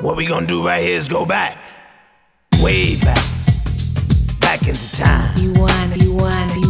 What we gonna do right here is go back. Way back. Back into time. You wanna, you wanna, you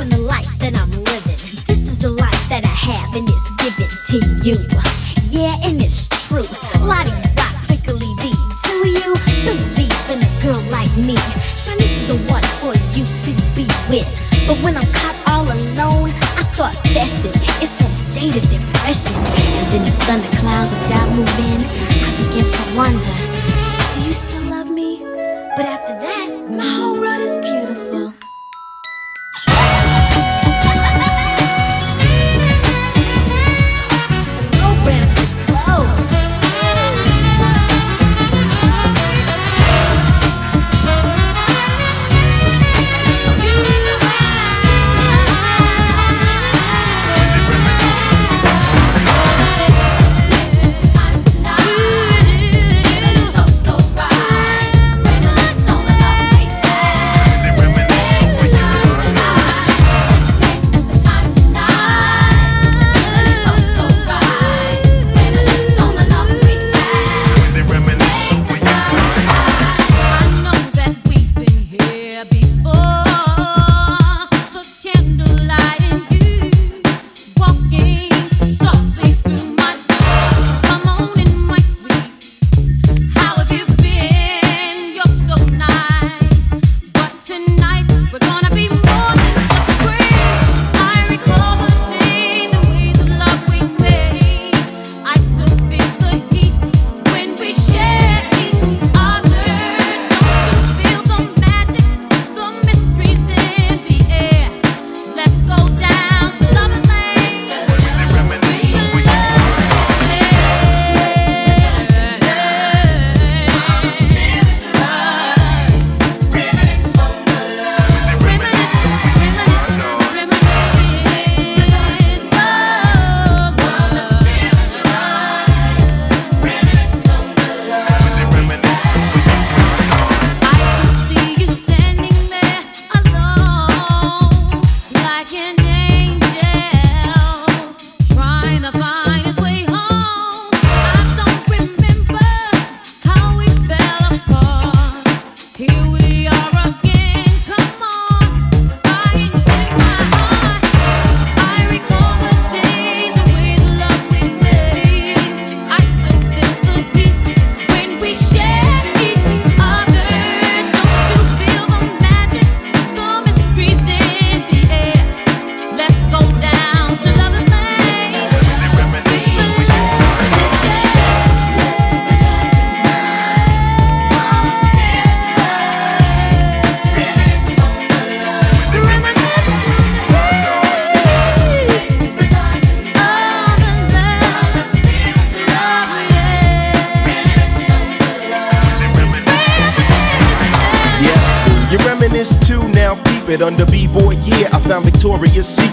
I'm the life that I'm living. This is the life that I have, and it's given to you. Yeah, and it's true. Lottie dot, twinkly dee. Do you believe in a girl like me? Shanice is the one for you to be with. But when I'm caught all alone, I start fessing. It's from state of depression. And then the thunderclouds of doubt move in. I begin to wonder, do you still love me? But after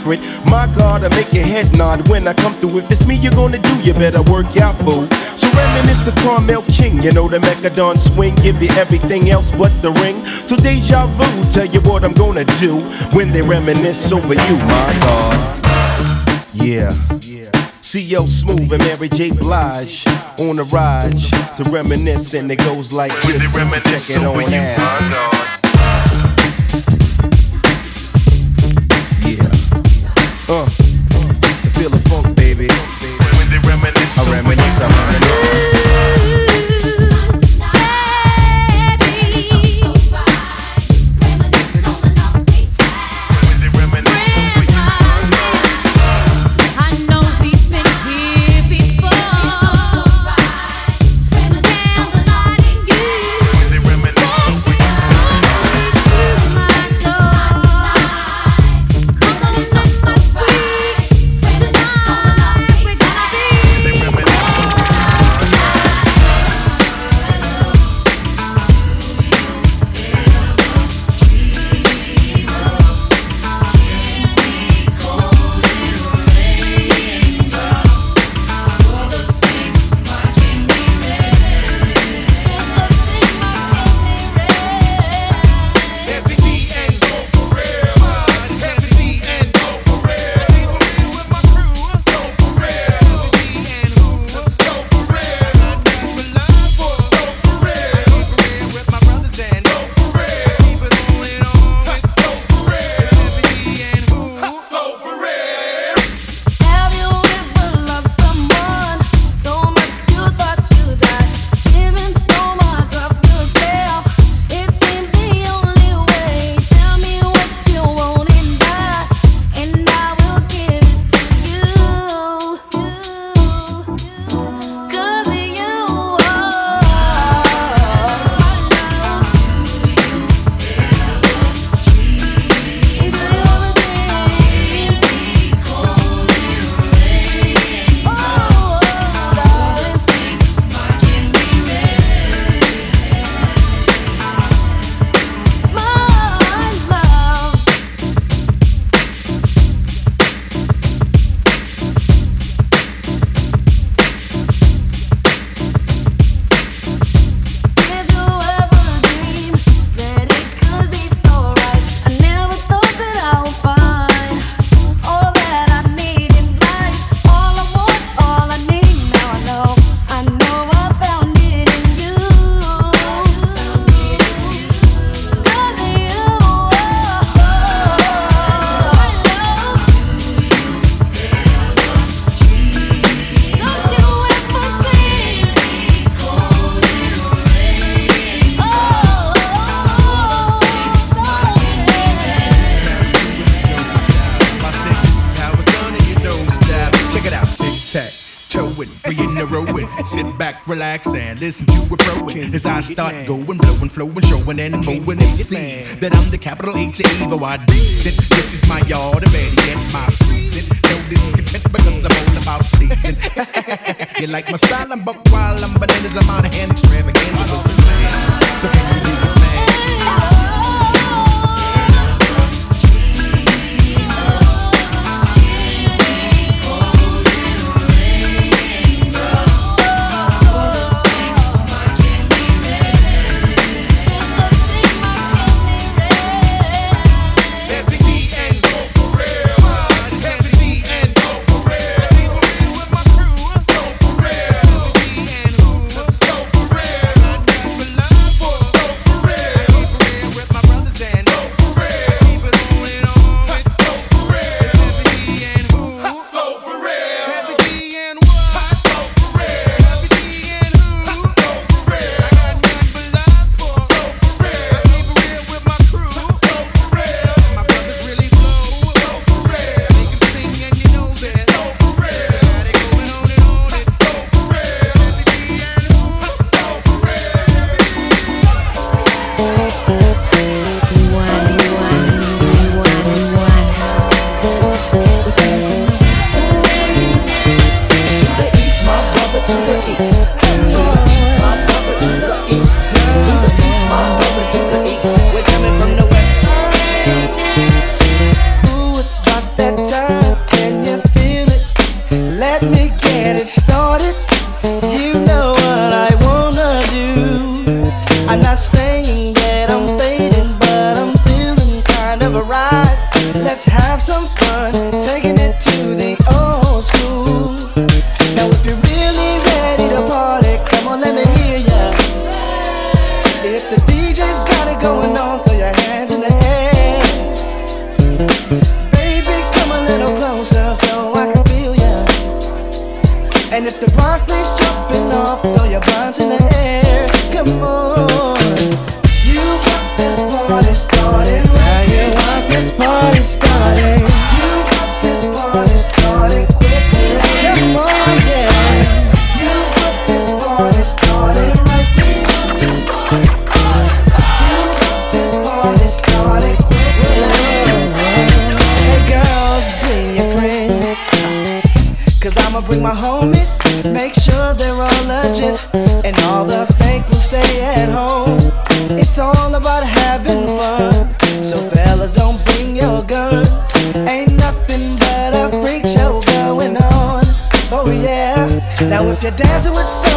Secret. My God, I make your head nod when I come through. If it's me you're gonna do, you better work out, boo. So reminisce the Carmel King, you know the Mechadon swing, give you everything else but the ring. So deja vu, tell you what I'm gonna do when they reminisce over you, my God. Yeah. C.L. Smooth and Mary J. Blige on the ride to reminisce, and it goes like this. Check it on out. Relax, and listen to it pro it. As I start going, blowing, flowing, showing, and mowing and see that I'm the capital H A go I decent. This is my yard, and better yet, my precinct. No discontent because I'm all about pleasing. you like my style, I'm buck wild, I'm bananas, I'm out of hand, extravagant. Started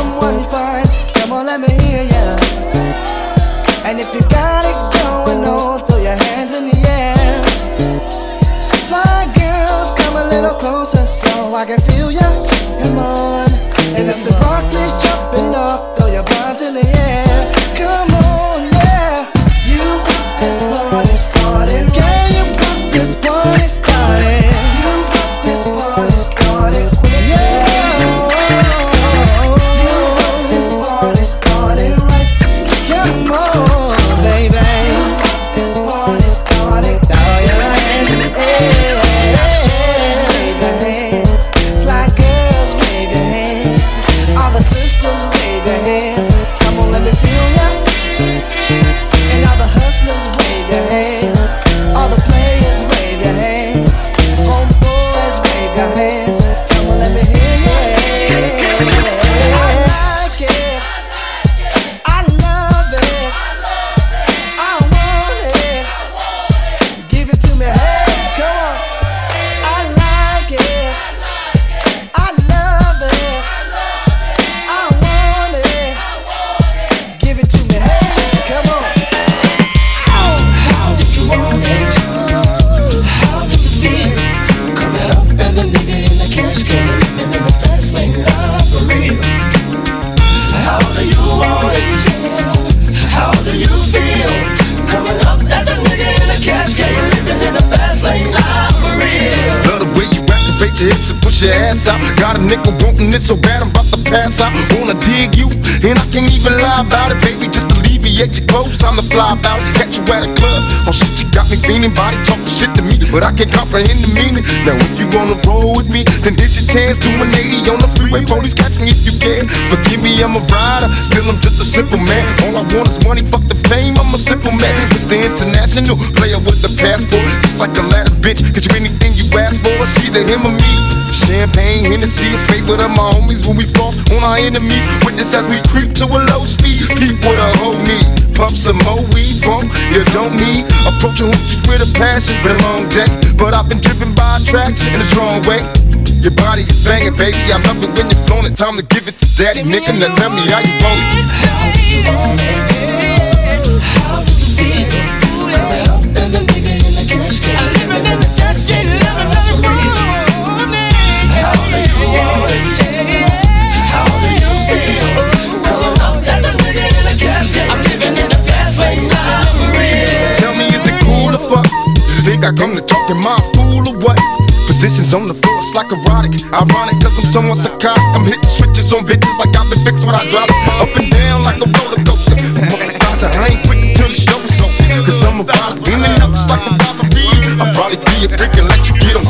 someone fine, come on, let me hear ya. And if you got it going on, throw your hands in the air. Fly girls, come a little closer so I can feel ya. Come on. And if the Barclays jumping off, throw your bonds in the air. Got a nigga wanting it so bad I'm about to pass out. Wanna dig you, and I can't even lie about it, baby. Just alleviate your clothes, time to fly about. Catch you at a club, oh shit, you got me feeling. Body talking shit to me, but I can't comprehend the meaning. Now if you wanna roll with me, then this your chance. Do an 80 on the freeway, police catch me if you can. Forgive me, I'm a rider, still I'm just a simple man. All I want is money, fuck the fame. I'm a simple man, Mr. International player with a passport, just like a ladder, bitch. Get you anything you ask for, it's either him or me. Champagne, Hennessy, a favorite of my homies when we floss on our enemies. Witness as we creep to a low speed. Peep with a whole knee. Pump some more weed, bump, you don't need. Approaching hoochies with a passion, been a long day. But I've been driven by attraction in a strong way. Your body is banging, baby. I love it when you're flown it. Time to give it to daddy, nigga. Now tell me how you want it. How you? How do you feel? Nigga in the I come to talk in my fool or what? Positions on the floor, it's like erotic. Ironic, cause I'm somewhat psychotic. I'm hitting switches on like I've been fixed when I drop. Up and down like a roller coaster. From side to I ain't the over. Cause I'm up, like a. I'll probably be a let you get on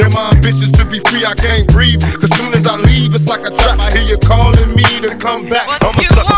Now my ambitions to be free, I can't breathe. Cause soon as I leave, it's like a trap. I hear you calling me to come back. I'm a sucker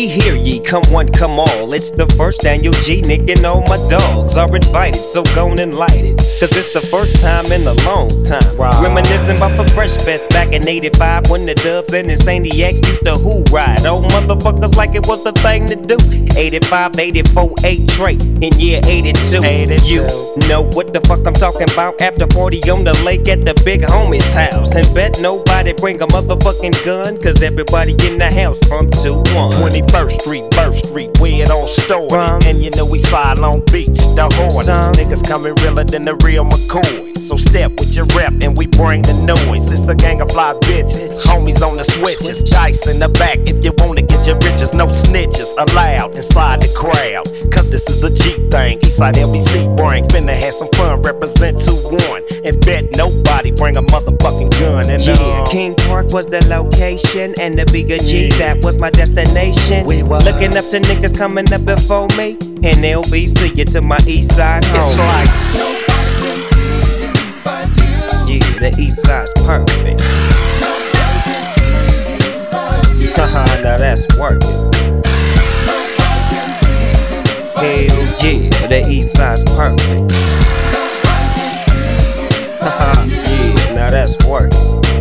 Hear ye, come one, come all. It's the first annual G, Nick and all my dogs are invited, so go and light it. Cause it's the first time in a long time. Reminiscing about the Fresh Fest back in 85 when the dubs and Insaniac used to who ride. Old motherfuckers like it was the thing to do. 85, 84, 8 Trey in year 82. You know what the fuck I'm talking about? After 40 on the lake at the big homie's house. And bet nobody bring a motherfucking gun, cause everybody in the house from 2 1. 21st Street, Birth Street, where it all started. Rum. And you know we fly Long Beach, the hardest. Niggas coming realer than the real McCoy. So step with your rep and we bring the noise. It's a gang of fly bitches, homies on the switches, dice in the back. If you wanna get your riches, no snitches allowed inside the crowd. Cause this is a G thing. Eastside LBC bring, finna have some fun. Represent 2-1 and bet nobody bring a motherfucking gun. And Yeah, uh, King Park was the location, and the bigger G, that was my destination. We was. Looking up to niggas coming up before me, and LBC it to my east side home. it's like. yeah, the east side's perfect. Haha, now that's working. Hell yeah, the east side's perfect. Haha, yeah, now that's working.